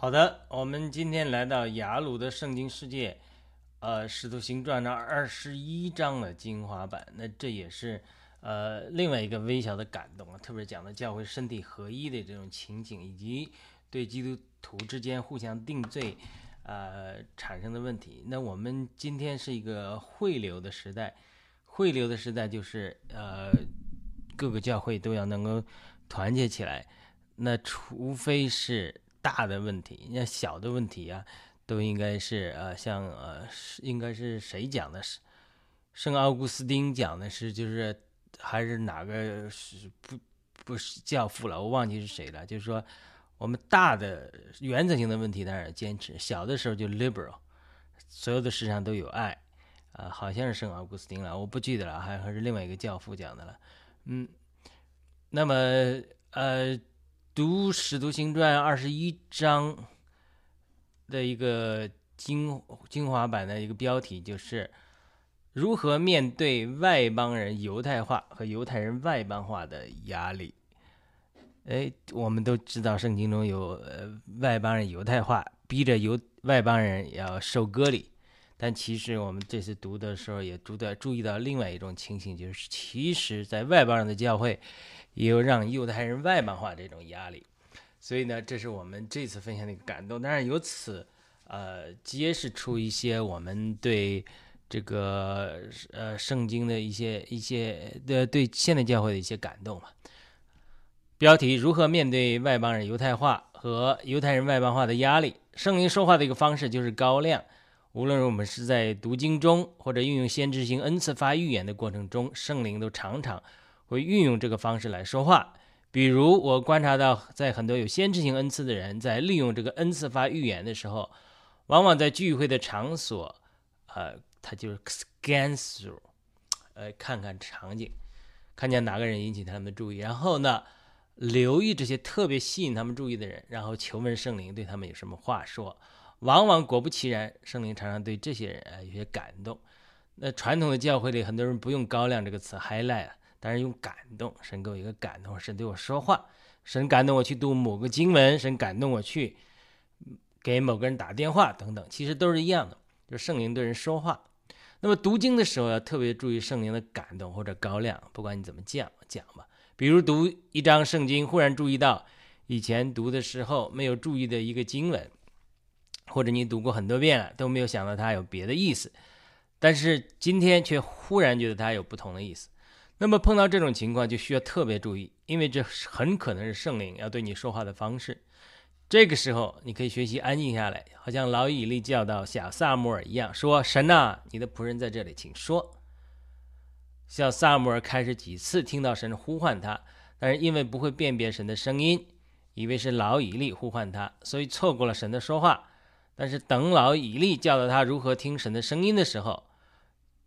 好的，我们今天来到雅鲁的圣经世界，呃，《使徒行传》的二十一章的精华版。那这也是呃另外一个微小的感动啊，特别讲的教会身体合一的这种情景，以及对基督徒之间互相定罪呃产生的问题。那我们今天是一个汇流的时代，汇流的时代就是呃各个教会都要能够团结起来。那除非是大的问题，那小的问题啊，都应该是呃，像呃，应该是谁讲的？是圣奥古斯丁讲的是，就是还是哪个是不不是教父了？我忘记是谁了。就是说，我们大的原则性的问题当然坚持，小的时候就 liberal，所有的世上都有爱啊，好像是圣奥古斯丁了，我不记得了，还还是另外一个教父讲的了。嗯，那么呃。读《使徒行传》二十一章的一个精精华版的一个标题，就是如何面对外邦人犹太化和犹太人外邦化的压力。哎，我们都知道圣经中有呃外邦人犹太化，逼着犹外邦人要受割礼。但其实我们这次读的时候也读的注意到另外一种情形，就是其实在外邦人的教会。也有让犹太人外邦化这种压力，所以呢，这是我们这次分享的一个感动。当然，由此呃揭示出一些我们对这个呃圣经的一些一些的对现代教会的一些感动吧。标题：如何面对外邦人犹太化和犹太人外邦化的压力？圣灵说话的一个方式就是高亮。无论我们是在读经中，或者运用先知性恩赐发预言的过程中，圣灵都常常。会运用这个方式来说话，比如我观察到，在很多有先知性恩赐的人在利用这个恩赐发预言的时候，往往在聚会的场所，呃，他就是 scan through，呃，看看场景，看见哪个人引起他们的注意，然后呢，留意这些特别吸引他们注意的人，然后求问圣灵对他们有什么话说。往往果不其然，圣灵常常对这些人啊有些感动。那传统的教会里，很多人不用高亮这个词，highlight。但是用感动，神给我一个感动，神对我说话，神感动我去读某个经文，神感动我去给某个人打电话等等，其实都是一样的，就是圣灵对人说话。那么读经的时候要特别注意圣灵的感动或者高亮，不管你怎么讲讲吧。比如读一章圣经，忽然注意到以前读的时候没有注意的一个经文，或者你读过很多遍了都没有想到它有别的意思，但是今天却忽然觉得它有不同的意思。那么碰到这种情况就需要特别注意，因为这很可能是圣灵要对你说话的方式。这个时候你可以学习安静下来，好像老以利教导小萨姆尔一样，说：“神呐，你的仆人在这里，请说。”小萨姆尔开始几次听到神呼唤他，但是因为不会辨别神的声音，以为是老以利呼唤他，所以错过了神的说话。但是等老以利教导他如何听神的声音的时候，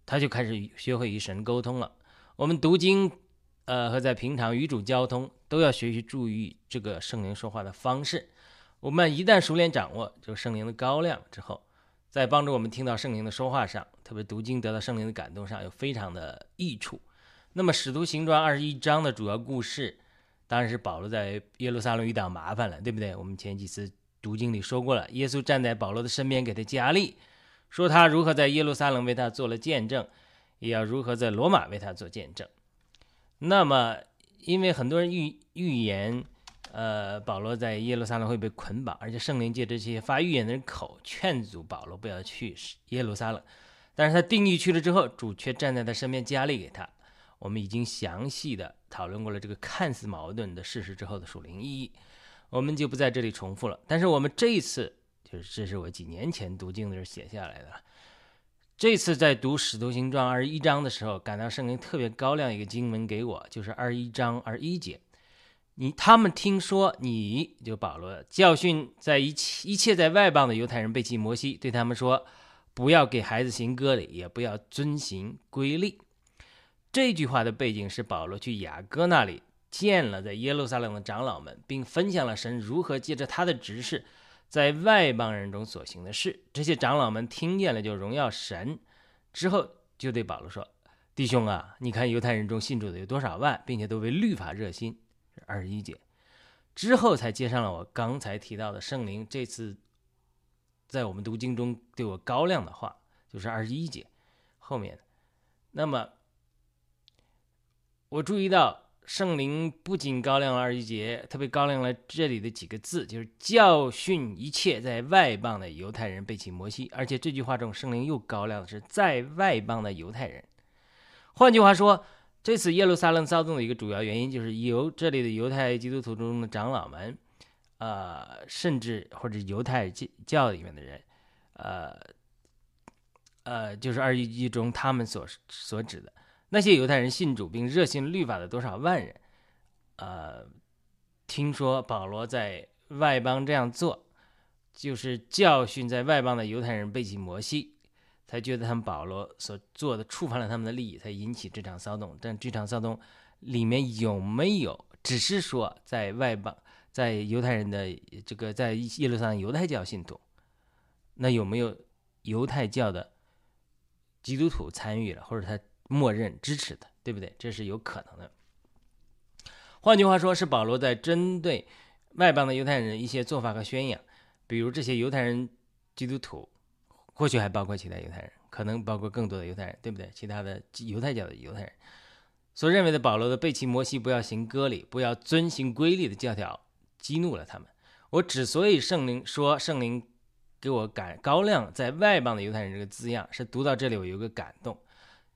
他就开始学会与神沟通了。我们读经，呃，和在平常与主交通，都要学习注意这个圣灵说话的方式。我们一旦熟练掌握这个圣灵的高亮之后，在帮助我们听到圣灵的说话上，特别读经得到圣灵的感动上，有非常的益处。那么《使徒行传》二十一章的主要故事，当然是保罗在耶路撒冷遇到麻烦了，对不对？我们前几次读经里说过了，耶稣站在保罗的身边给他加力，说他如何在耶路撒冷为他做了见证。也要如何在罗马为他做见证？那么，因为很多人预预言，呃，保罗在耶路撒冷会被捆绑，而且圣灵借这些发预言的人口劝阻保罗不要去耶路撒冷。但是他定义去了之后，主却站在他身边加力给他。我们已经详细的讨论过了这个看似矛盾的事实之后的属灵意义，我们就不在这里重复了。但是我们这一次，就是这是我几年前读经的时候写下来的。这次在读《使徒行传》二十一章的时候，感到圣灵特别高亮一个经文给我，就是二十一章二十一节。你他们听说你就保罗教训在一切一切在外邦的犹太人背弃摩西，对他们说不要给孩子行割礼，也不要遵行规律。这句话的背景是保罗去雅各那里见了在耶路撒冷的长老们，并分享了神如何借着他的指示。在外邦人中所行的事，这些长老们听见了就荣耀神，之后就对保罗说：“弟兄啊，你看犹太人中信主的有多少万，并且都为律法热心。”二十一节，之后才接上了我刚才提到的圣灵这次在我们读经中对我高亮的话，就是二十一节后面。那么我注意到。圣灵不仅高亮了二一节，特别高亮了这里的几个字，就是教训一切在外邦的犹太人背弃摩西。而且这句话中，圣灵又高亮的是在外邦的犹太人。换句话说，这次耶路撒冷骚动的一个主要原因，就是由这里的犹太基督徒中的长老们，呃，甚至或者犹太教里面的人，呃，呃，就是二一一中他们所所指的。那些犹太人信主并热心律法的多少万人，呃，听说保罗在外邦这样做，就是教训在外邦的犹太人背弃摩西，才觉得他们保罗所做的触犯了他们的利益，才引起这场骚动。但这场骚动里面有没有只是说在外邦，在犹太人的这个在耶路撒冷犹太教信徒，那有没有犹太教的基督徒参与了，或者他？默认支持的，对不对？这是有可能的。换句话说，是保罗在针对外邦的犹太人一些做法和宣扬，比如这些犹太人基督徒，或许还包括其他犹太人，可能包括更多的犹太人，对不对？其他的犹太教的犹太人所认为的保罗的背弃摩西、不要行割礼、不要遵行规律的教条，激怒了他们。我之所以圣灵说圣灵给我感高亮在外邦的犹太人这个字样，是读到这里我有个感动。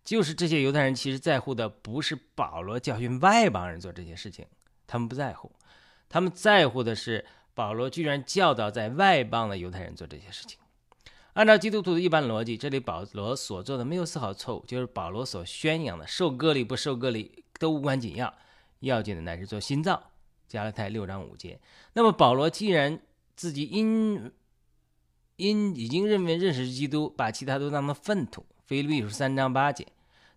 就是这些犹太人其实在乎的不是保罗教训外邦人做这些事情，他们不在乎，他们在乎的是保罗居然教导在外邦的犹太人做这些事情。按照基督徒的一般逻辑，这里保罗所做的没有丝毫错误，就是保罗所宣扬的受割礼不受割礼都无关紧要，要紧的乃是做心脏。加拉太六章五节。那么保罗既然自己因因已经认为认识基督，把其他都当做粪土。腓立比书三章八节。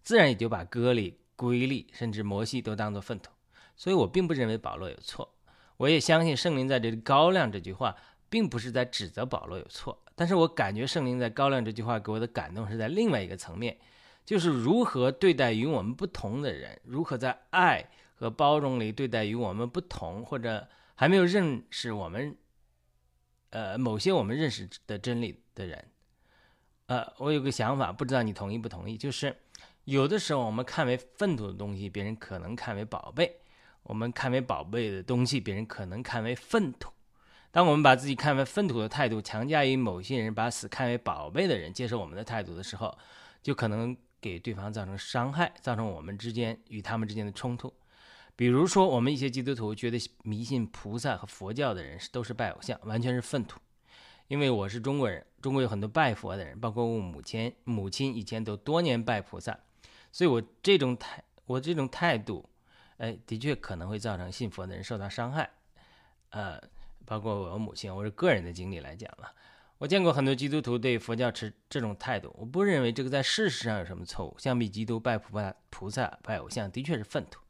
自然也就把割礼、规律，甚至摩西都当作粪土，所以我并不认为保罗有错。我也相信圣灵在这里高亮这句话，并不是在指责保罗有错。但是我感觉圣灵在高亮这句话给我的感动是在另外一个层面，就是如何对待与我们不同的人，如何在爱和包容里对待与我们不同或者还没有认识我们，呃，某些我们认识的真理的人。呃，我有个想法，不知道你同意不同意，就是。有的时候，我们看为粪土的东西，别人可能看为宝贝；我们看为宝贝的东西，别人可能看为粪土。当我们把自己看为粪土的态度强加于某些人把死看为宝贝的人接受我们的态度的时候，就可能给对方造成伤害，造成我们之间与他们之间的冲突。比如说，我们一些基督徒觉得迷信菩萨和佛教的人是都是拜偶像，完全是粪土。因为我是中国人，中国有很多拜佛的人，包括我母亲，母亲以前都多年拜菩萨。所以，我这种态，我这种态度，哎，的确可能会造成信佛的人受到伤害，呃，包括我母亲，我是个人的经历来讲了。我见过很多基督徒对佛教持这种态度，我不认为这个在事实上有什么错误。相比基督拜菩萨、菩萨拜偶像，的确是粪土。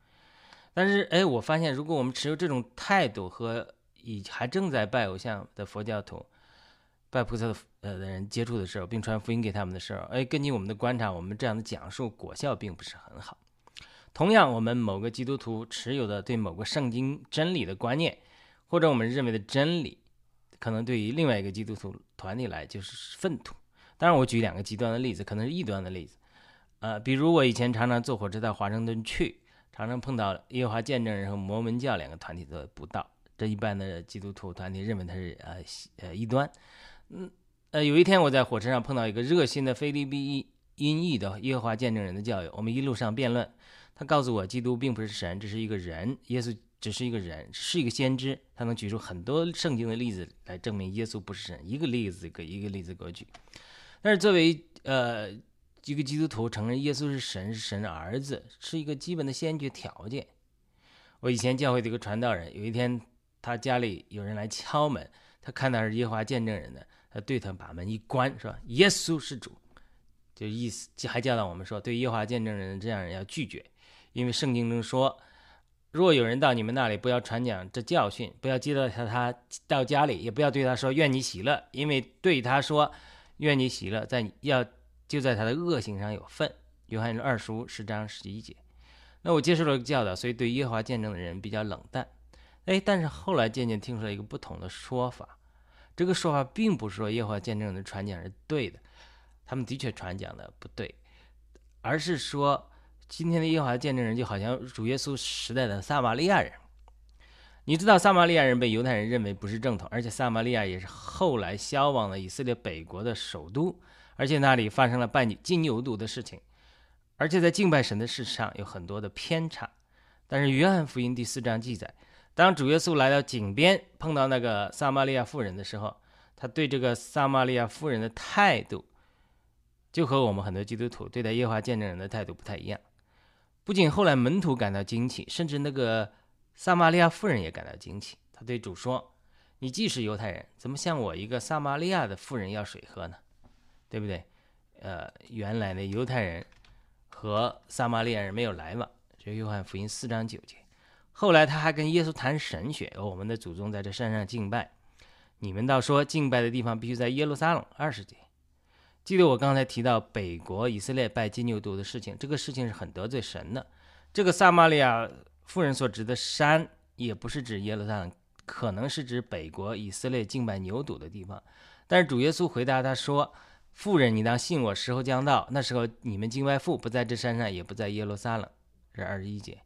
但是，哎，我发现，如果我们持有这种态度和以还正在拜偶像的佛教徒，拜菩萨的呃的人接触的时候，并传福音给他们的时候，哎，根据我们的观察，我们这样的讲述果效并不是很好。同样，我们某个基督徒持有的对某个圣经真理的观念，或者我们认为的真理，可能对于另外一个基督徒团体来就是粪土。当然，我举两个极端的例子，可能是异端的例子。呃，比如我以前常常坐火车到华盛顿去，常常碰到耶和华见证人和摩门教两个团体的布道，这一般的基督徒团体认为他是呃呃异端。嗯，呃，有一天我在火车上碰到一个热心的菲律宾音译的耶和华见证人的教友，我们一路上辩论。他告诉我，基督并不是神，只是一个人，耶稣只是一个人，是一个先知。他能举出很多圣经的例子来证明耶稣不是神，一个例子一个一个例子给我举。但是作为呃一个基督徒，承认耶稣是神，是神的儿子，是一个基本的先决条件。我以前教会的一个传道人，有一天他家里有人来敲门，他看到是耶和华见证人的。他对他把门一关，说：“耶稣是主。”就意思还教导我们说，对耶和华见证人这样人要拒绝，因为圣经中说，若有人到你们那里，不要传讲这教训，不要接待他，他到家里也不要对他说愿你喜乐，因为对他说愿你喜乐，在要就在他的恶行上有份。约翰二书十章十一节。那我接受了教导，所以对耶和华见证的人比较冷淡。哎，但是后来渐渐听出来一个不同的说法，这个说法并不是说耶和华见证人的传讲是对的，他们的确传讲的不对，而是说今天的耶和华见证人就好像主耶稣时代的撒玛利亚人。你知道撒玛利亚人被犹太人认为不是正统，而且撒玛利亚也是后来消亡了以色列北国的首都，而且那里发生了拜金牛犊的事情，而且在敬拜神的事上有很多的偏差。但是约翰福音第四章记载，当主耶稣来到井边碰到那个撒玛利亚妇人的时候，他对这个撒玛利亚妇人的态度，就和我们很多基督徒对待耶和华见证人的态度不太一样。不仅后来门徒感到惊奇，甚至那个。撒玛利亚妇人也感到惊奇，他对主说：“你既是犹太人，怎么向我一个撒玛利亚的妇人要水喝呢？对不对？呃，原来的犹太人和撒玛利亚人没有来往。这约翰福音四章九节。后来他还跟耶稣谈神学，我们的祖宗在这山上敬拜，你们倒说敬拜的地方必须在耶路撒冷。二十节。记得我刚才提到北国以色列拜金牛犊的事情，这个事情是很得罪神的。这个撒玛利亚。妇人所指的山，也不是指耶路撒冷，可能是指北国以色列敬拜牛犊的地方。但是主耶稣回答他说：“妇人，你当信我，时候将到，那时候你们敬拜父不在这山上，也不在耶路撒冷。”是二十一节。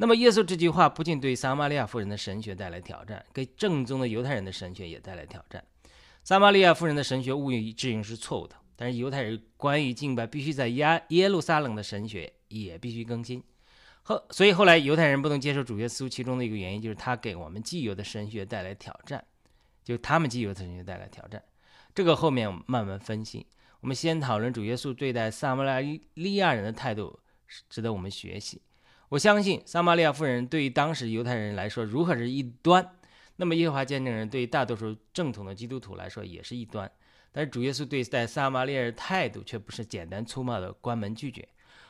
那么耶稣这句话不仅对撒玛利亚夫人的神学带来挑战，给正宗的犹太人的神学也带来挑战。撒玛利亚夫人的神学毋庸置疑是错误的，但是犹太人关于敬拜必须在耶耶路撒冷的神学也必须更新。后，所以后来犹太人不能接受主耶稣，其中的一个原因就是他给我们既有的神学带来挑战，就他们既有的神学带来挑战。这个后面我们慢慢分析。我们先讨论主耶稣对待撒玛利亚人的态度，值得我们学习。我相信撒玛利亚妇人对于当时犹太人来说如何是异端，那么耶和华见证人对于大多数正统的基督徒来说也是异端。但是主耶稣对待撒玛利亚人的态度却不是简单粗暴的关门拒绝。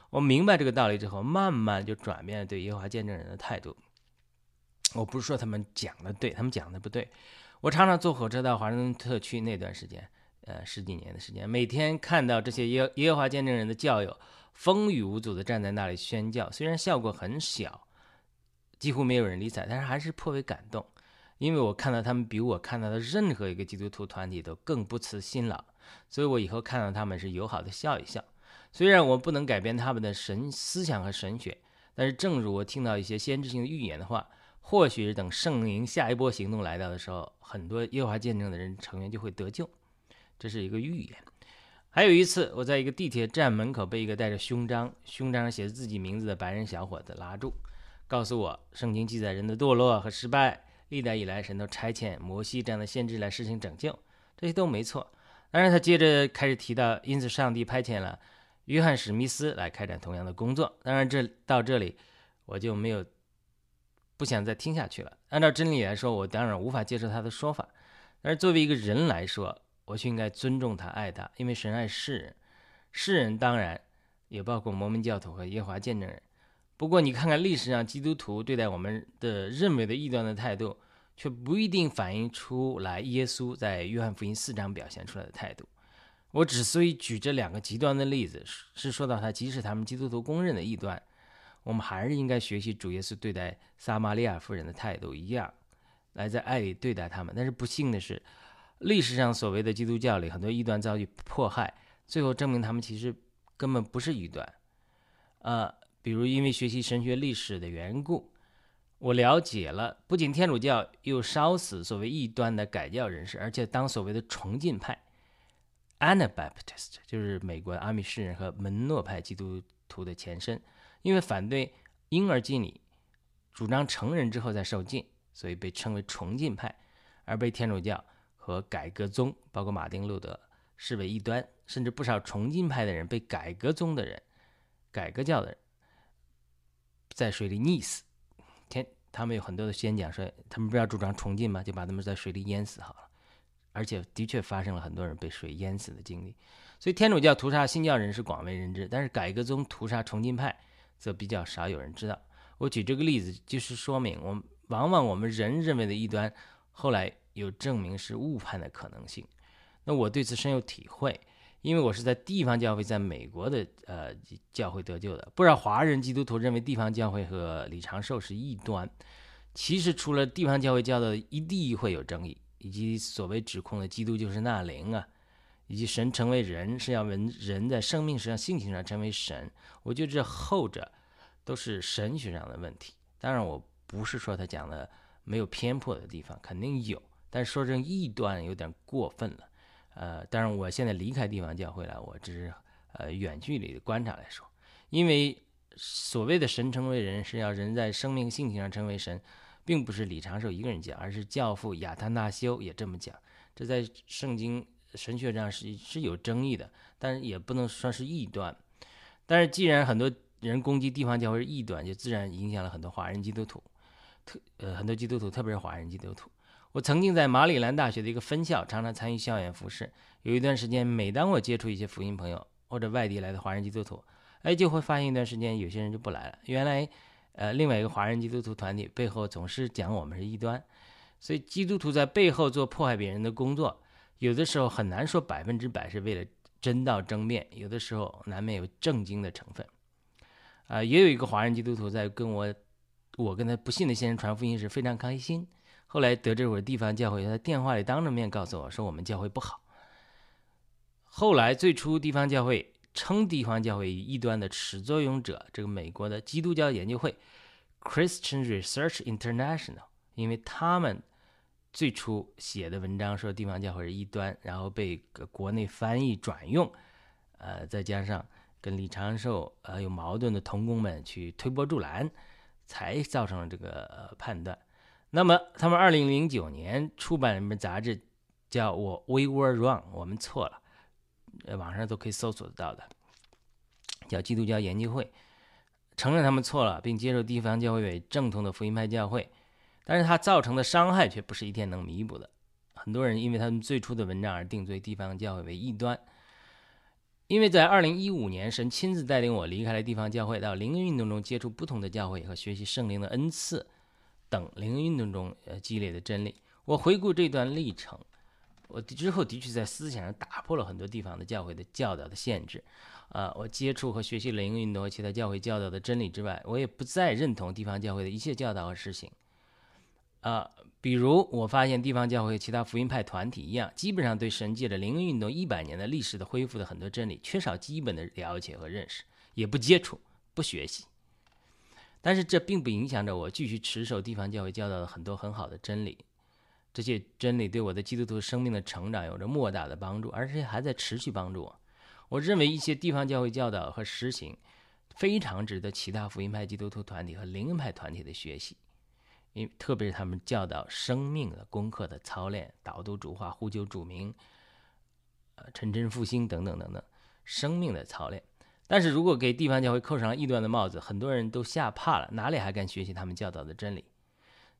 我明白这个道理之后，慢慢就转变了对耶和华见证人的态度。我不是说他们讲的对，他们讲的不对。我常常坐火车到华盛顿特区那段时间，呃，十几年的时间，每天看到这些耶耶和华见证人的教友风雨无阻地站在那里宣教，虽然效果很小，几乎没有人理睬，但是还是颇为感动，因为我看到他们比我看到的任何一个基督徒团体都更不辞辛劳，所以我以后看到他们是友好的笑一笑。虽然我不能改变他们的神思想和神学，但是正如我听到一些先知性的预言的话，或许等圣灵下一波行动来到的时候，很多耶和华见证的人成员就会得救，这是一个预言。还有一次，我在一个地铁站门口被一个带着胸章、胸章上写着自己名字的白人小伙子拉住，告诉我圣经记载人的堕落和失败，历代以来神都差遣摩西这样的先知来实行拯救，这些都没错。当然，他接着开始提到，因此上帝派遣了。约翰史密斯来开展同样的工作。当然，这到这里我就没有不想再听下去了。按照真理来说，我当然无法接受他的说法。但是作为一个人来说，我却应该尊重他、爱他，因为神爱世人。世人当然也包括摩门教徒和耶华见证人。不过，你看看历史上基督徒对待我们的认为的异端的态度，却不一定反映出来耶稣在约翰福音四章表现出来的态度。我之所以举这两个极端的例子，是说到他即使他们基督徒公认的异端，我们还是应该学习主耶稣对待撒玛利亚夫人的态度一样，来在爱里对待他们。但是不幸的是，历史上所谓的基督教里很多异端遭遇迫害，最后证明他们其实根本不是异端。呃，比如因为学习神学历史的缘故，我了解了，不仅天主教又烧死所谓异端的改教人士，而且当所谓的重进派。Anabaptist 就是美国阿米士人和门诺派基督徒的前身，因为反对婴儿敬礼，主张成人之后再受浸，所以被称为重浸派，而被天主教和改革宗，包括马丁路德视为异端，甚至不少重浸派的人被改革宗的人、改革教的人在水里溺死。天，他们有很多的宣讲说，他们不要主张重浸吗？就把他们在水里淹死好了。而且的确发生了很多人被水淹死的经历，所以天主教屠杀新教人是广为人知，但是改革宗屠杀重进派则比较少有人知道。我举这个例子就是说明，我们往往我们人认为的异端，后来有证明是误判的可能性。那我对此深有体会，因为我是在地方教会在美国的呃教会得救的，不少华人基督徒认为地方教会和李长寿是异端。其实除了地方教会教的一地会有争议，以及所谓指控的基督就是那灵啊，以及神成为人是要人人在生命上、性情上成为神，我觉得这后者都是神学上的问题。当然，我不是说他讲的没有偏颇的地方，肯定有，但说成异端有点过分了。呃，当然，我现在离开地方教会了，我只是呃远距离的观察来说，因为。所谓的神成为人，是要人在生命性情上成为神，并不是李长寿一个人讲，而是教父亚他那修也这么讲。这在圣经神学上是是有争议的，但是也不能算是异端。但是既然很多人攻击地方教会是异端，就自然影响了很多华人基督徒，特呃很多基督徒，特别是华人基督徒。我曾经在马里兰大学的一个分校，常常参与校园服饰。有一段时间，每当我接触一些福音朋友或者外地来的华人基督徒，哎，就会发现一段时间，有些人就不来了。原来，呃，另外一个华人基督徒团体背后总是讲我们是异端，所以基督徒在背后做迫害别人的工作，有的时候很难说百分之百是为了真道争辩，有的时候难免有正经的成分。啊，也有一个华人基督徒在跟我，我跟他不信的先生传福音时非常开心，后来得知我地方教会，他电话里当着面告诉我说我们教会不好。后来最初地方教会。称地方教会异端的始作俑者，这个美国的基督教研究会 （Christian Research International），因为他们最初写的文章说地方教会是异端，然后被国内翻译转用，呃，再加上跟李长寿呃有矛盾的同工们去推波助澜，才造成了这个判断。那么，他们二零零九年出版了一本杂志，叫我 We Were Wrong，我们错了。呃，网上都可以搜索得到的，叫基督教研究会，承认他们错了，并接受地方教会为正统的福音派教会，但是它造成的伤害却不是一天能弥补的。很多人因为他们最初的文章而定罪地方教会为异端。因为在二零一五年，神亲自带领我离开了地方教会，到灵运动中接触不同的教会和学习圣灵的恩赐等灵运动中呃积累的真理。我回顾这段历程。我之后的确在思想上打破了很多地方的教会的教导的限制，啊，我接触和学习灵运动和其他教会教导的真理之外，我也不再认同地方教会的一切教导和实行，啊，比如我发现地方教会其他福音派团体一样，基本上对神界的灵运动一百年的历史的恢复的很多真理缺少基本的了解和认识，也不接触不学习，但是这并不影响着我继续持守地方教会教导的很多很好的真理。这些真理对我的基督徒生命的成长有着莫大的帮助，而且还在持续帮助我。我认为一些地方教会教导和实行非常值得其他福音派基督徒团体和灵恩派团体的学习，因特别是他们教导生命的功课的操练、导读主话、呼救主名、呃陈真复兴等等等等生命的操练。但是如果给地方教会扣上异端的帽子，很多人都吓怕了，哪里还敢学习他们教导的真理？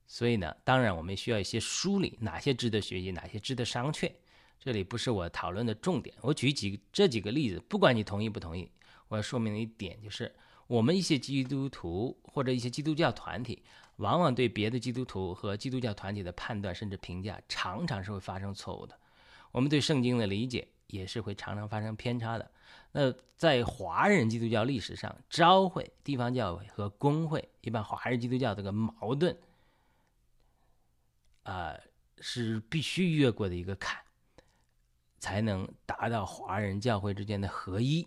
所以呢，当然我们需要一些梳理，哪些值得学习，哪些值得商榷。这里不是我讨论的重点。我举几这几个例子，不管你同意不同意，我要说明的一点就是，我们一些基督徒或者一些基督教团体，往往对别的基督徒和基督教团体的判断甚至评价，常常是会发生错误的。我们对圣经的理解也是会常常发生偏差的。那在华人基督教历史上，召会、地方教会和公会，一般华人基督教这个矛盾。啊，是必须越过的一个坎，才能达到华人教会之间的合一。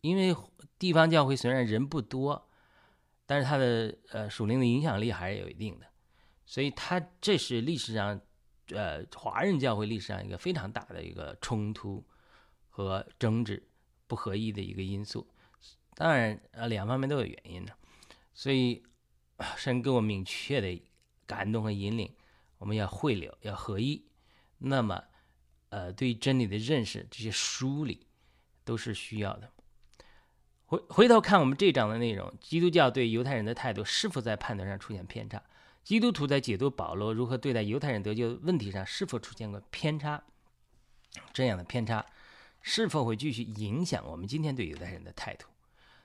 因为地方教会虽然人不多，但是它的呃属灵的影响力还是有一定的，所以它这是历史上呃华人教会历史上一个非常大的一个冲突和争执不合一的一个因素。当然，呃两方面都有原因的，所以神给我明确的感动和引领。我们要汇流，要合一，那么，呃，对真理的认识，这些梳理都是需要的。回回头看我们这章的内容，基督教对犹太人的态度是否在判断上出现偏差？基督徒在解读保罗如何对待犹太人得救问题上是否出现过偏差？这样的偏差是否会继续影响我们今天对犹太人的态度？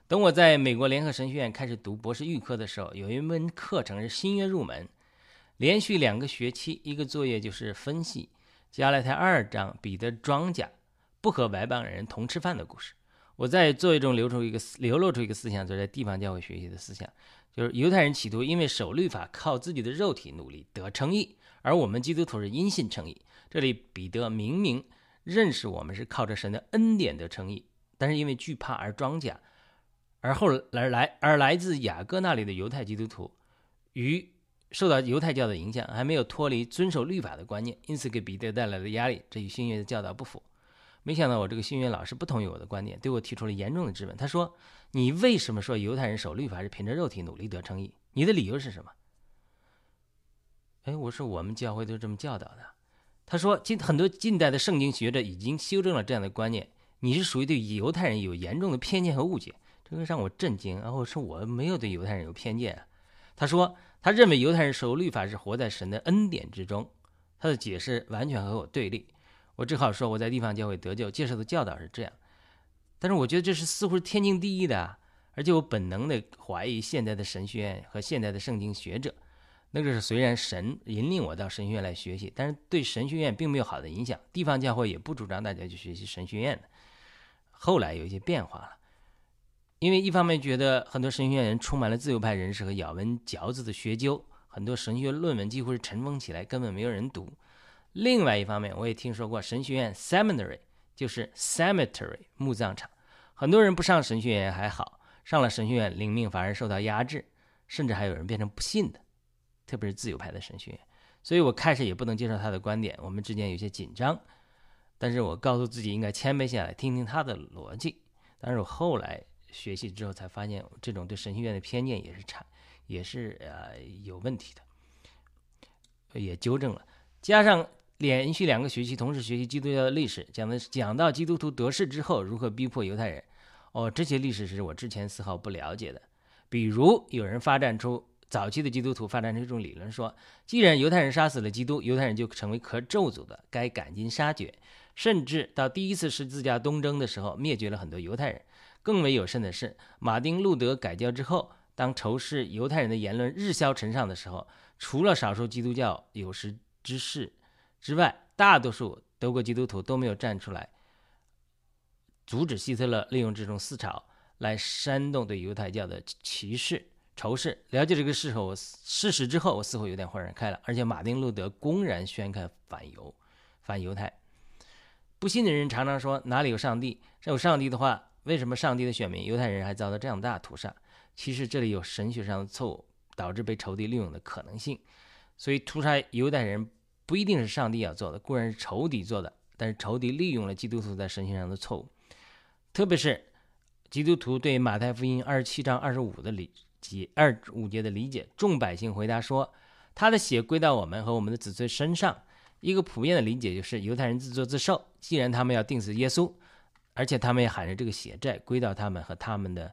等我在美国联合神学院开始读博士预科的时候，有一门课程是新约入门。连续两个学期，一个作业就是分析加拉太二章彼得庄稼不和外邦人同吃饭的故事。我在作业中流出一个流露出一个思想，就是在地方教会学习的思想，就是犹太人企图因为守律法靠自己的肉体努力得称义，而我们基督徒是因信称义。这里彼得明明认识我们是靠着神的恩典得称义，但是因为惧怕而装假，而后来来而来自雅各那里的犹太基督徒，与受到犹太教的影响，还没有脱离遵守律法的观念，因此给彼得带来了压力，这与新约的教导不符。没想到我这个新约老师不同意我的观点，对我提出了严重的质问。他说：“你为什么说犹太人守律法是凭着肉体努力得称义？你的理由是什么？”哎，我说我们教会都这么教导的。他说：“近很多近代的圣经学者已经修正了这样的观念。你是属于对犹太人有严重的偏见和误解，这个让我震惊。然后说我没有对犹太人有偏见啊。”他说：“他认为犹太人守律法是活在神的恩典之中。”他的解释完全和我对立。我只好说我在地方教会得救，接受的教导是这样，但是我觉得这是似乎是天经地义的，而且我本能的怀疑现在的神学院和现在的圣经学者，那个是虽然神引领我到神学院来学习，但是对神学院并没有好的影响，地方教会也不主张大家去学习神学院的。后来有一些变化了，因为一方面觉得很多神学院人充满了自由派人士和咬文嚼字的学究，很多神学论文几乎是尘封起来，根本没有人读。另外一方面，我也听说过神学院 （seminary） 就是 cemetery 墓葬场。很多人不上神学院还好，上了神学院，灵命反而受到压制，甚至还有人变成不信的，特别是自由派的神学院。所以我开始也不能接受他的观点，我们之间有些紧张。但是我告诉自己应该谦卑下来，听听他的逻辑。但是我后来学习之后才发现，这种对神学院的偏见也是差，也是呃有问题的，也纠正了，加上。连续两个学期同时学习基督教的历史，讲的讲到基督徒得势之后如何逼迫犹太人。哦，这些历史是我之前丝毫不了解的。比如有人发展出早期的基督徒发展出一种理论，说既然犹太人杀死了基督，犹太人就成为可咒诅的，该赶尽杀绝。甚至到第一次十字架东征的时候，灭绝了很多犹太人。更为有甚的是，马丁路德改教之后，当仇视犹太人的言论日消尘上的时候，除了少数基督教有识之士。之外，大多数德国基督徒都没有站出来阻止希特勒利用这种思潮来煽动对犹太教的歧视、仇视。了解这个事后，事实之后，我似乎有点豁然开朗。而且，马丁·路德公然宣开反犹、反犹太。不信的人常常说：“哪里有上帝？这有上帝的话，为什么上帝的选民犹太人还遭到这样大屠杀？”其实，这里有神学上的错误，导致被仇敌利用的可能性。所以，屠杀犹太人。不一定是上帝要做的，固然是仇敌做的，但是仇敌利用了基督徒在神学上的错误，特别是基督徒对马太福音二十七章二十五的理及二五节的理解，众百姓回答说：“他的血归到我们和我们的子孙身上。”一个普遍的理解就是犹太人自作自受，既然他们要定死耶稣，而且他们也喊着这个血债归到他们和他们的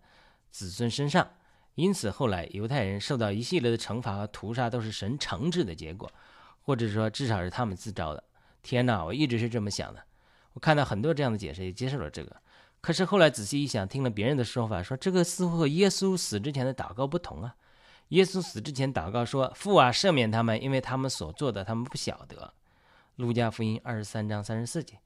子孙身上，因此后来犹太人受到一系列的惩罚和屠杀都是神惩治的结果。或者说，至少是他们自招的。天哪，我一直是这么想的。我看到很多这样的解释，也接受了这个。可是后来仔细一想，听了别人的说法，说这个似乎和耶稣死之前的祷告不同啊。耶稣死之前祷告说：“父啊，赦免他们，因为他们所做的，他们不晓得。”路加福音二十三章三十四节。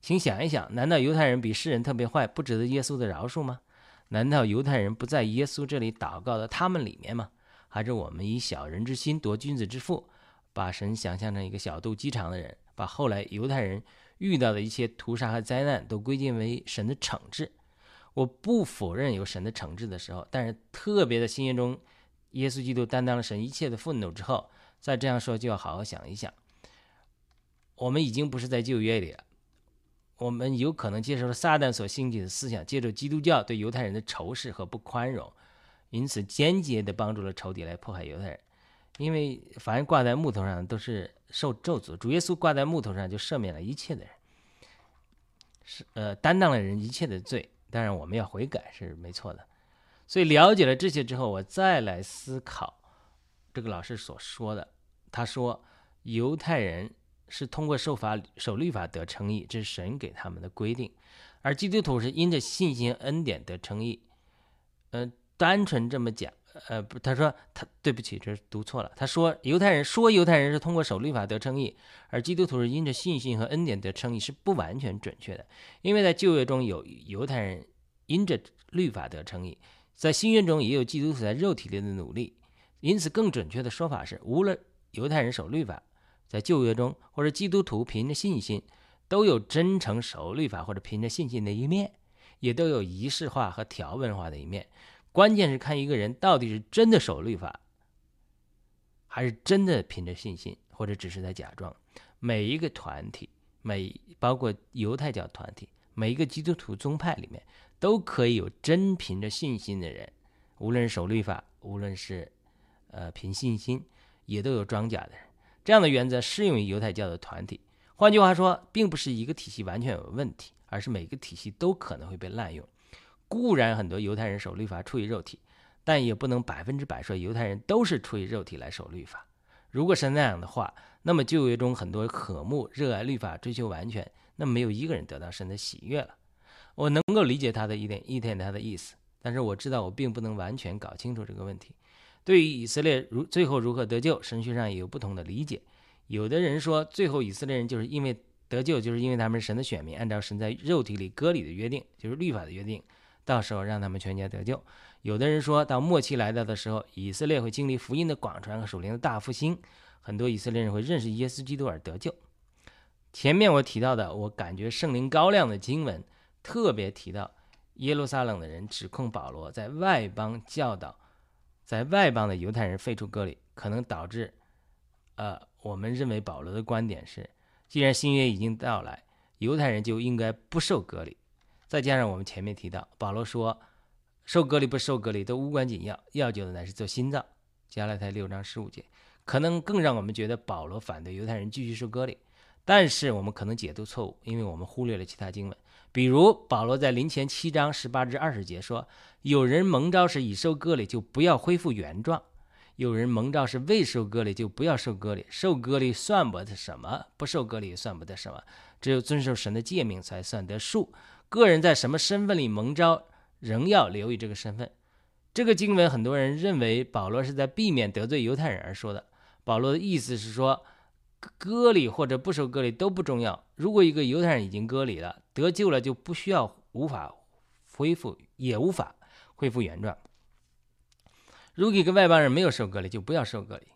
请想一想，难道犹太人比世人特别坏，不值得耶稣的饶恕吗？难道犹太人不在耶稣这里祷告的他们里面吗？还是我们以小人之心夺君子之腹？把神想象成一个小肚鸡肠的人，把后来犹太人遇到的一切屠杀和灾难都归结为神的惩治。我不否认有神的惩治的时候，但是特别的新约中，耶稣基督担当了神一切的愤怒之后，再这样说就要好好想一想。我们已经不是在旧约里了，我们有可能接受了撒旦所兴起的思想，借助基督教对犹太人的仇视和不宽容，因此间接的帮助了仇敌来迫害犹太人。因为凡挂在木头上都是受咒诅，主耶稣挂在木头上就赦免了一切的人，是呃担当了人一切的罪。当然我们要悔改是没错的。所以了解了这些之后，我再来思考这个老师所说的。他说犹太人是通过受法守律法得称义，这是神给他们的规定；而基督徒是因着信心恩典得称义。呃，单纯这么讲。呃不，他说他对不起，这是读错了。他说犹太人说犹太人是通过守律法得称义，而基督徒是因着信心和恩典得称义，是不完全准确的。因为在旧约中有犹太人因着律法得称义。在新约中也有基督徒在肉体里的努力，因此更准确的说法是，无论犹太人守律法，在旧约中或者基督徒凭着信心，都有真诚守律法或者凭着信心的一面，也都有仪式化和条文化的一面。关键是看一个人到底是真的守律法，还是真的凭着信心，或者只是在假装。每一个团体，每包括犹太教团体，每一个基督徒宗派里面，都可以有真凭着信心的人，无论是守律法，无论是呃凭信心，也都有装假的人。这样的原则适用于犹太教的团体。换句话说，并不是一个体系完全有问题，而是每个体系都可能会被滥用。固然很多犹太人守律法出于肉体，但也不能百分之百说犹太人都是出于肉体来守律法。如果是那样的话，那么旧约中很多渴慕、热爱律法、追求完全，那没有一个人得到神的喜悦了。我能够理解他的一点一点他的意思，但是我知道我并不能完全搞清楚这个问题。对于以色列如最后如何得救，神学上也有不同的理解。有的人说，最后以色列人就是因为得救，就是因为他们是神的选民，按照神在肉体里割礼的约定，就是律法的约定。到时候让他们全家得救。有的人说到末期来到的时候，以色列会经历福音的广传和属灵的大复兴，很多以色列人会认识耶稣基督而得救。前面我提到的，我感觉圣灵高亮的经文特别提到耶路撒冷的人指控保罗在外邦教导，在外邦的犹太人废除割礼，可能导致，呃，我们认为保罗的观点是，既然新约已经到来，犹太人就应该不受割礼。再加上我们前面提到，保罗说，受割礼不受割礼都无关紧要，要紧的乃是做心脏。加拉太六章十五节，可能更让我们觉得保罗反对犹太人继续受割礼。但是我们可能解读错误，因为我们忽略了其他经文，比如保罗在临前七章十八至二十节说，有人蒙召是已受割礼，就不要恢复原状；有人蒙召是未受割礼，就不要受割礼。受割礼算不得什么，不受割礼算不得什么，只有遵守神的诫命才算得数。个人在什么身份里蒙召，仍要留意这个身份。这个经文，很多人认为保罗是在避免得罪犹太人而说的。保罗的意思是说，割礼或者不受割礼都不重要。如果一个犹太人已经割礼了，得救了，就不需要无法恢复，也无法恢复原状。如果一个外邦人没有受割礼，就不要受割礼。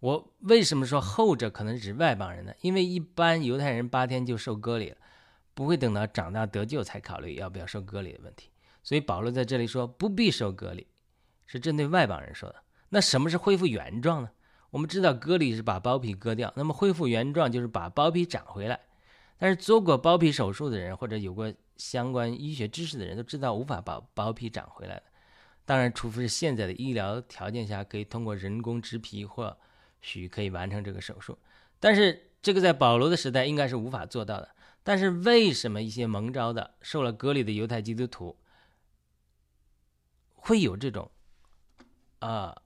我为什么说后者可能指外邦人呢？因为一般犹太人八天就受割礼了。不会等到长大得救才考虑要不要受割礼的问题，所以保罗在这里说不必受割礼，是针对外邦人说的。那什么是恢复原状呢？我们知道割礼是把包皮割掉，那么恢复原状就是把包皮长回来。但是做过包皮手术的人或者有过相关医学知识的人都知道无法把包皮长回来的。当然，除非是现在的医疗条件下可以通过人工植皮或许可以完成这个手术，但是这个在保罗的时代应该是无法做到的。但是为什么一些蒙招的、受了割礼的犹太基督徒会有这种啊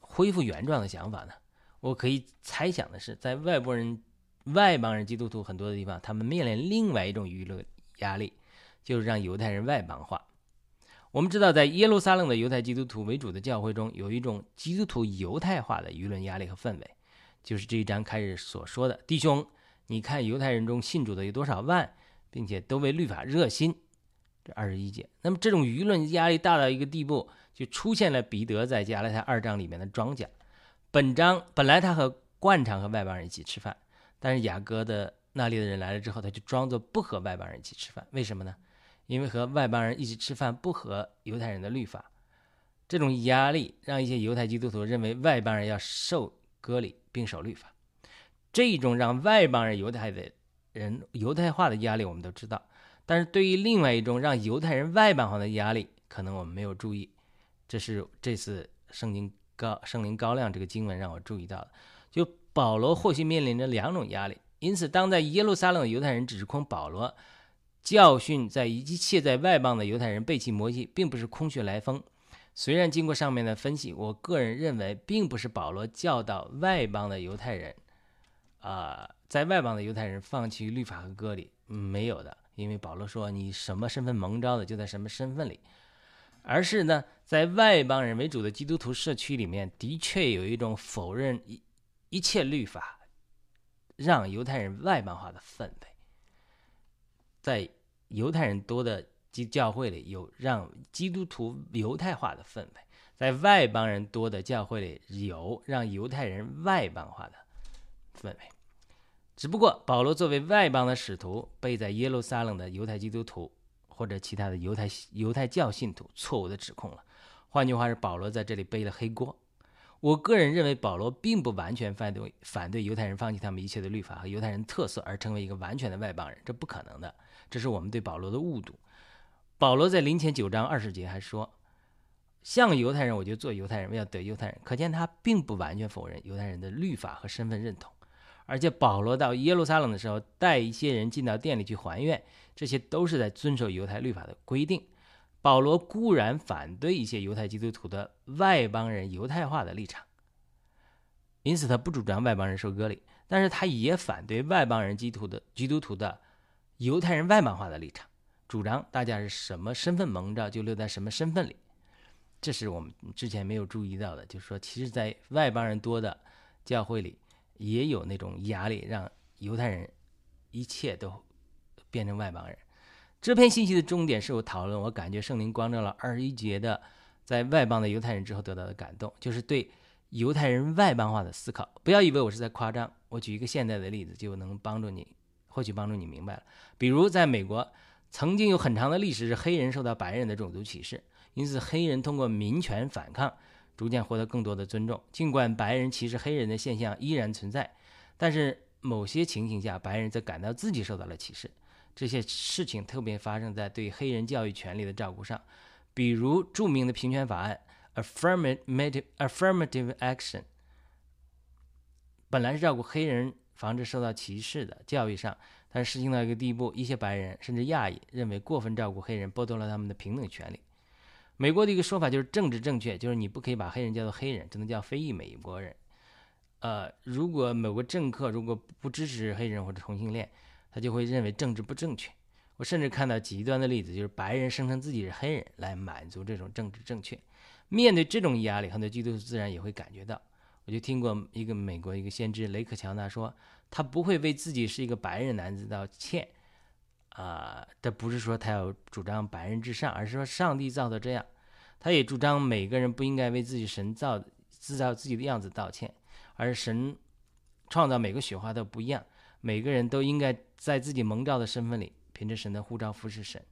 恢复原状的想法呢？我可以猜想的是，在外国人、外邦人基督徒很多的地方，他们面临另外一种舆论压力，就是让犹太人外邦化。我们知道，在耶路撒冷的犹太基督徒为主的教会中，有一种基督徒犹太化的舆论压力和氛围，就是这一章开始所说的弟兄。你看犹太人中信主的有多少万，并且都为律法热心，这二十一节。那么这种舆论压力大到一个地步，就出现了彼得在加拉太二章里面的庄稼。本章本来他和惯常和外邦人一起吃饭，但是雅各的那里的人来了之后，他就装作不和外邦人一起吃饭。为什么呢？因为和外邦人一起吃饭不合犹太人的律法。这种压力让一些犹太基督徒认为外邦人要受割礼并守律法。这种让外邦人犹太的人犹太化的压力，我们都知道。但是对于另外一种让犹太人外邦化的压力，可能我们没有注意。这是这次圣经高圣灵高亮这个经文让我注意到的。就保罗或许面临着两种压力，因此当在耶路撒冷的犹太人指控保罗教训在一切在外邦的犹太人背弃摩西，并不是空穴来风。虽然经过上面的分析，我个人认为并不是保罗教导外邦的犹太人。啊，在外邦的犹太人放弃律法和割礼，没有的，因为保罗说你什么身份蒙召的就在什么身份里，而是呢，在外邦人为主的基督徒社区里面，的确有一种否认一一切律法，让犹太人外邦化的氛围，在犹太人多的基教会里有让基督徒犹太化的氛围，在外邦人多的教会里有让犹太人外邦化的氛围。只不过保罗作为外邦的使徒，被在耶路撒冷的犹太基督徒或者其他的犹太犹太教信徒错误的指控了。换句话是，保罗在这里背了黑锅。我个人认为，保罗并不完全反对反对犹太人放弃他们一切的律法和犹太人特色，而成为一个完全的外邦人，这不可能的。这是我们对保罗的误读。保罗在临前九章二十节还说：“像犹太人，我就做犹太人，为要得犹太人。”可见他并不完全否认犹太人的律法和身份认同。而且保罗到耶路撒冷的时候，带一些人进到店里去还愿，这些都是在遵守犹太律法的规定。保罗固然反对一些犹太基督徒的外邦人犹太化的立场，因此他不主张外邦人受割礼，但是他也反对外邦人基督徒的基督徒的犹太人外邦化的立场，主张大家是什么身份蒙着就留在什么身份里。这是我们之前没有注意到的，就是说，其实，在外邦人多的教会里，也有那种压力，让犹太人一切都变成外邦人。这篇信息的重点是我讨论，我感觉圣灵光照了二十一节的在外邦的犹太人之后得到的感动，就是对犹太人外邦化的思考。不要以为我是在夸张，我举一个现代的例子就能帮助你，或许帮助你明白了。比如在美国，曾经有很长的历史是黑人受到白人的种族歧视，因此黑人通过民权反抗，逐渐获得更多的尊重。尽管白人歧视黑人的现象依然存在，但是某些情形下，白人则感到自己受到了歧视。这些事情特别发生在对黑人教育权利的照顾上，比如著名的平权法案 （Affirmative Affirmative Action），本来是照顾黑人、防止受到歧视的教育上，但是实行到一个地步，一些白人甚至亚裔认为过分照顾黑人剥夺了他们的平等权利。美国的一个说法就是政治正确，就是你不可以把黑人叫做黑人，只能叫非裔美国人。呃，如果某个政客如果不支持黑人或者同性恋，他就会认为政治不正确。我甚至看到极端的例子，就是白人声称自己是黑人来满足这种政治正确。面对这种压力，很多基督徒自然也会感觉到。我就听过一个美国一个先知雷克乔纳说，他不会为自己是一个白人男子道歉。啊，这不是说他要主张白人至上，而是说上帝造的这样。他也主张每个人不应该为自己神造制造自己的样子道歉，而神创造每个雪花都不一样。每个人都应该在自己蒙召的身份里，凭着神的呼召服侍神。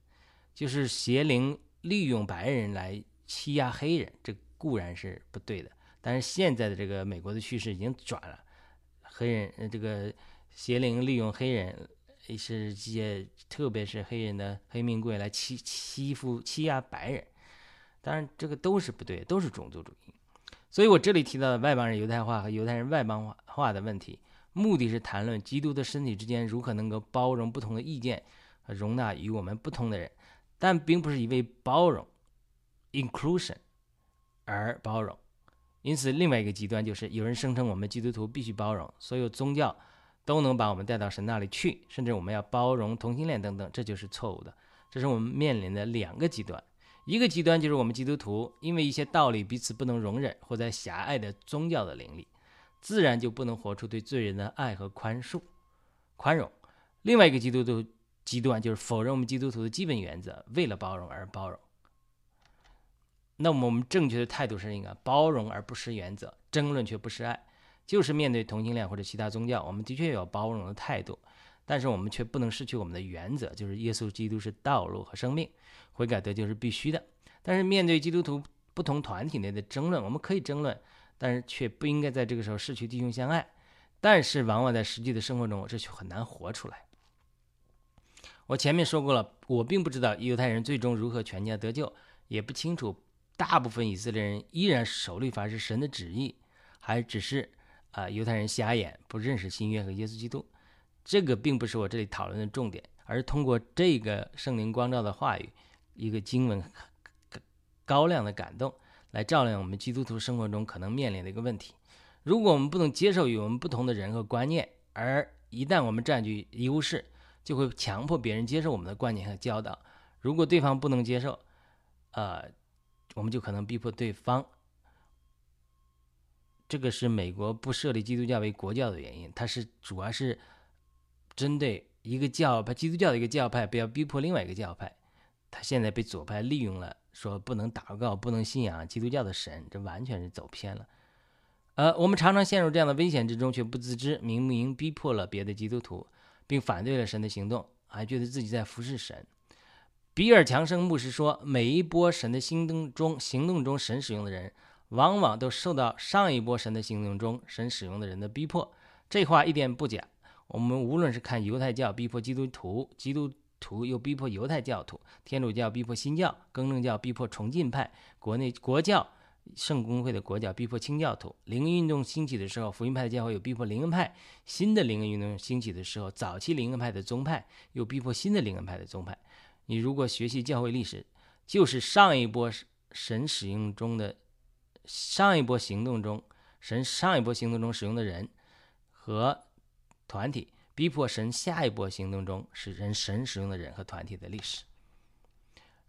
就是邪灵利用白人来欺压黑人，这固然是不对的。但是现在的这个美国的趋势已经转了，黑人这个邪灵利用黑人，是这些特别是黑人的黑命贵来欺欺负欺压白人。当然，这个都是不对，都是种族主义。所以我这里提到的外邦人犹太化和犹太人外邦化的问题。目的是谈论基督的身体之间如何能够包容不同的意见和容纳与我们不同的人，但并不是因为包容 （inclusion） 而包容。因此，另外一个极端就是有人声称我们基督徒必须包容所有宗教，都能把我们带到神那里去，甚至我们要包容同性恋等等，这就是错误的。这是我们面临的两个极端：一个极端就是我们基督徒因为一些道理彼此不能容忍，或在狭隘的宗教的领里。自然就不能活出对罪人的爱和宽恕、宽容。另外一个基督徒极端就是否认我们基督徒的基本原则，为了包容而包容。那么我们正确的态度是应该包容而不失原则，争论却不失爱。就是面对同性恋或者其他宗教，我们的确有包容的态度，但是我们却不能失去我们的原则，就是耶稣基督是道路和生命，悔改得救是必须的。但是面对基督徒不同团体内的争论，我们可以争论。但是却不应该在这个时候失去弟兄相爱，但是往往在实际的生活中，这却很难活出来。我前面说过了，我并不知道犹太人最终如何全家得救，也不清楚大部分以色列人依然守律法是神的旨意，还只是啊犹太人瞎眼不认识新约和耶稣基督。这个并不是我这里讨论的重点，而是通过这个圣灵光照的话语，一个经文高亮的感动。来照亮我们基督徒生活中可能面临的一个问题：如果我们不能接受与我们不同的人和观念，而一旦我们占据优势，就会强迫别人接受我们的观念和教导。如果对方不能接受，呃，我们就可能逼迫对方。这个是美国不设立基督教为国教的原因，它是主要是针对一个教派，基督教的一个教派不要逼迫另外一个教派。他现在被左派利用了，说不能祷告，不能信仰基督教的神，这完全是走偏了。呃，我们常常陷入这样的危险之中，却不自知，明明逼迫了别的基督徒，并反对了神的行动，还觉得自己在服侍神。比尔·强生牧师说：“每一波神的行动中，行动中神使用的人，往往都受到上一波神的行动中神使用的人的逼迫。”这话一点不假。我们无论是看犹太教逼迫基督徒，基督徒又逼迫犹太教徒，天主教逼迫新教，更正教逼迫崇敬派，国内国教。圣公会的国教逼迫清教徒，灵恩运动兴起的时候，福音派的教会又逼迫灵恩派；新的灵恩运动兴起的时候，早期灵恩派的宗派又逼迫新的灵恩派的宗派。你如果学习教会历史，就是上一波神使用中的上一波行动中神上一波行动中使用的人和团体，逼迫神下一波行动中使人神使用的人和团体的历史。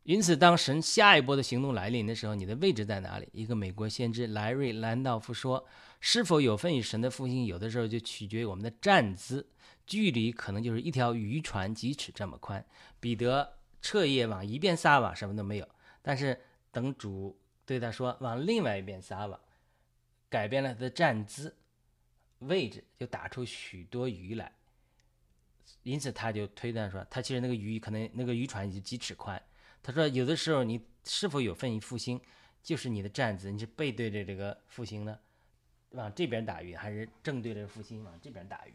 因此，当神下一波的行动来临的时候，你的位置在哪里？一个美国先知莱瑞·兰道夫说：“是否有份于神的复兴，有的时候就取决于我们的站姿，距离可能就是一条渔船几尺这么宽。”彼得彻夜往一边撒网，什么都没有。但是等主对他说往另外一边撒网，改变了他的站姿位置，就打出许多鱼来。因此，他就推断说，他其实那个鱼可能那个渔船就几尺宽。他说：“有的时候，你是否有份于复兴，就是你的站姿，你是背对着这个复兴呢，往这边打鱼，还是正对着复兴往这边打鱼？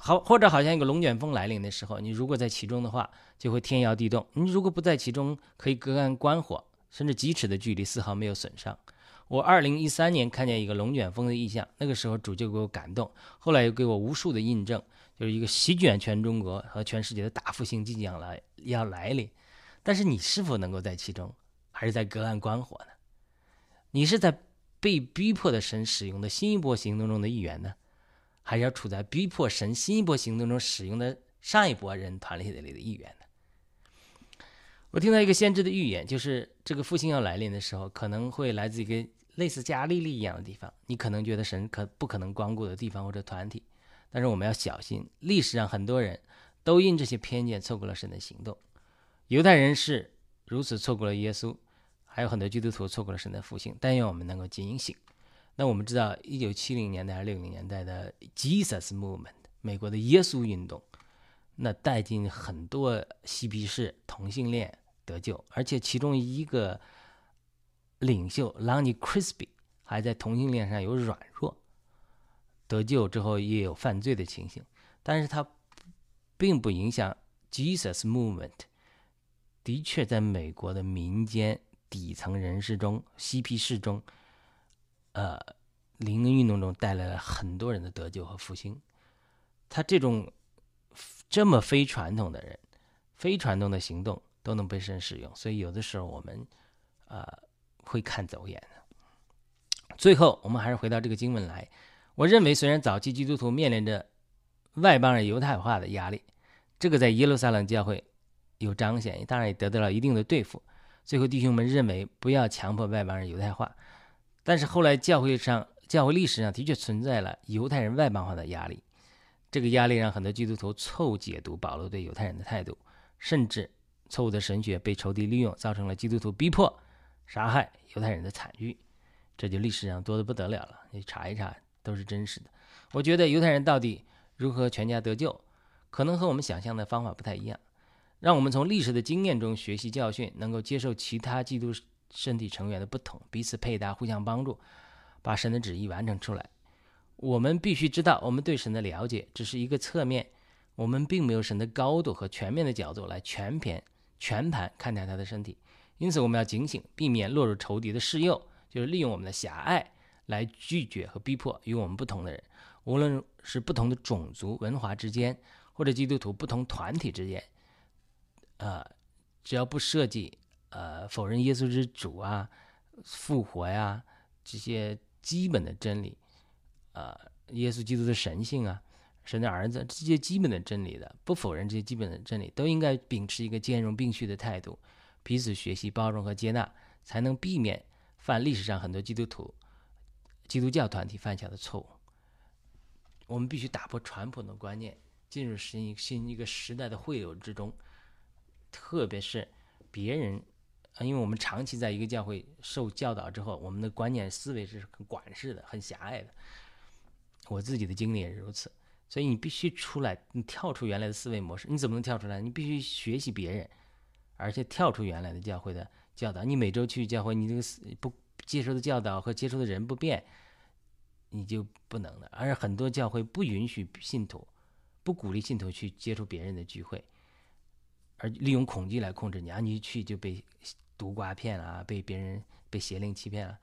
好，或者好像一个龙卷风来临的时候，你如果在其中的话，就会天摇地动；你如果不在其中，可以隔岸观火，甚至几尺的距离丝毫没有损伤。我二零一三年看见一个龙卷风的意象，那个时候主就给我感动，后来又给我无数的印证，就是一个席卷全中国和全世界的大复兴即将来要来临。”但是你是否能够在其中，还是在隔岸观火呢？你是在被逼迫的神使用的新一波行动中的一员呢，还是要处在逼迫神新一波行动中使用的上一波人团体里的一员呢？我听到一个先知的预言，就是这个复兴要来临的时候，可能会来自一个类似加利利一样的地方。你可能觉得神可不可能光顾的地方或者团体，但是我们要小心，历史上很多人都因这些偏见错过了神的行动。犹太人是如此错过了耶稣，还有很多基督徒错过了神的复兴。但愿我们能够警醒。那我们知道，一九七零年代还是、六零年代的 Jesus Movement，美国的耶稣运动，那带进很多嬉皮士、同性恋得救，而且其中一个领袖 Lonnie Crispy 还在同性恋上有软弱，得救之后也有犯罪的情形，但是他并不影响 Jesus Movement。的确，在美国的民间底层人士中、嬉皮士中，呃，灵恩运动中带来了很多人的得救和复兴。他这种这么非传统的人、非传统的行动都能被神使用，所以有的时候我们呃会看走眼的。最后，我们还是回到这个经文来。我认为，虽然早期基督徒面临着外邦人犹太化的压力，这个在耶路撒冷教会。有彰显，当然也得到了一定的对付。最后，弟兄们认为不要强迫外邦人犹太化，但是后来教会上、教会历史上的确存在了犹太人外邦化的压力。这个压力让很多基督徒错误解读保罗对犹太人的态度，甚至错误的神学被仇敌利用，造成了基督徒逼迫、杀害犹太人的惨剧。这就历史上多得不得了了，你查一查都是真实的。我觉得犹太人到底如何全家得救，可能和我们想象的方法不太一样。让我们从历史的经验中学习教训，能够接受其他基督身体成员的不同，彼此配搭，互相帮助，把神的旨意完成出来。我们必须知道，我们对神的了解只是一个侧面，我们并没有神的高度和全面的角度来全篇全盘看待他的身体。因此，我们要警醒，避免落入仇敌的试诱，就是利用我们的狭隘来拒绝和逼迫与我们不同的人，无论是不同的种族文化之间，或者基督徒不同团体之间。呃，只要不涉及呃否认耶稣之主啊、复活呀这些基本的真理，呃，耶稣基督的神性啊、神的儿子这些基本的真理的，不否认这些基本的真理，都应该秉持一个兼容并蓄的态度，彼此学习、包容和接纳，才能避免犯历史上很多基督徒、基督教团体犯下的错误。我们必须打破传统的观念，进入新新一个时代的汇流之中。特别是别人，因为我们长期在一个教会受教导之后，我们的观念思维是很管式的、很狭隘的。我自己的经历也是如此，所以你必须出来，你跳出原来的思维模式。你怎么能跳出来？你必须学习别人，而且跳出原来的教会的教导。你每周去教会，你这个不接受的教导和接触的人不变，你就不能的。而很多教会不允许信徒，不鼓励信徒去接触别人的聚会，而利用恐惧来控制你。啊，你一去就被毒瓜骗了啊，被别人被邪灵欺骗了，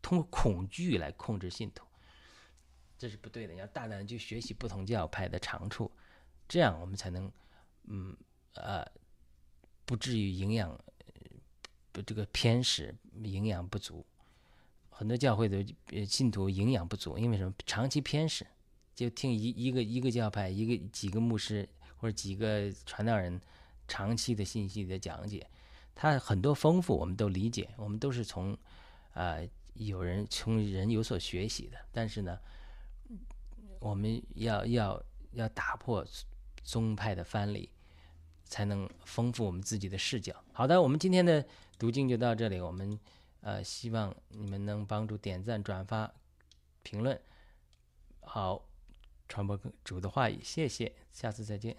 通过恐惧来控制信徒。这是不对的，你要大胆去学习不同教派的长处，这样我们才能，嗯呃，不至于营养不这个偏食，营养不足。很多教会的信徒营养不足，因为什么？长期偏食，就听一一个一个教派，一个几个牧师或者几个传道人长期的信息的讲解，他很多丰富，我们都理解，我们都是从啊有人从人有所学习的，但是呢。我们要要要打破宗派的藩篱，才能丰富我们自己的视角。好的，我们今天的读经就到这里。我们呃希望你们能帮助点赞、转发、评论，好传播主的话语。谢谢，下次再见。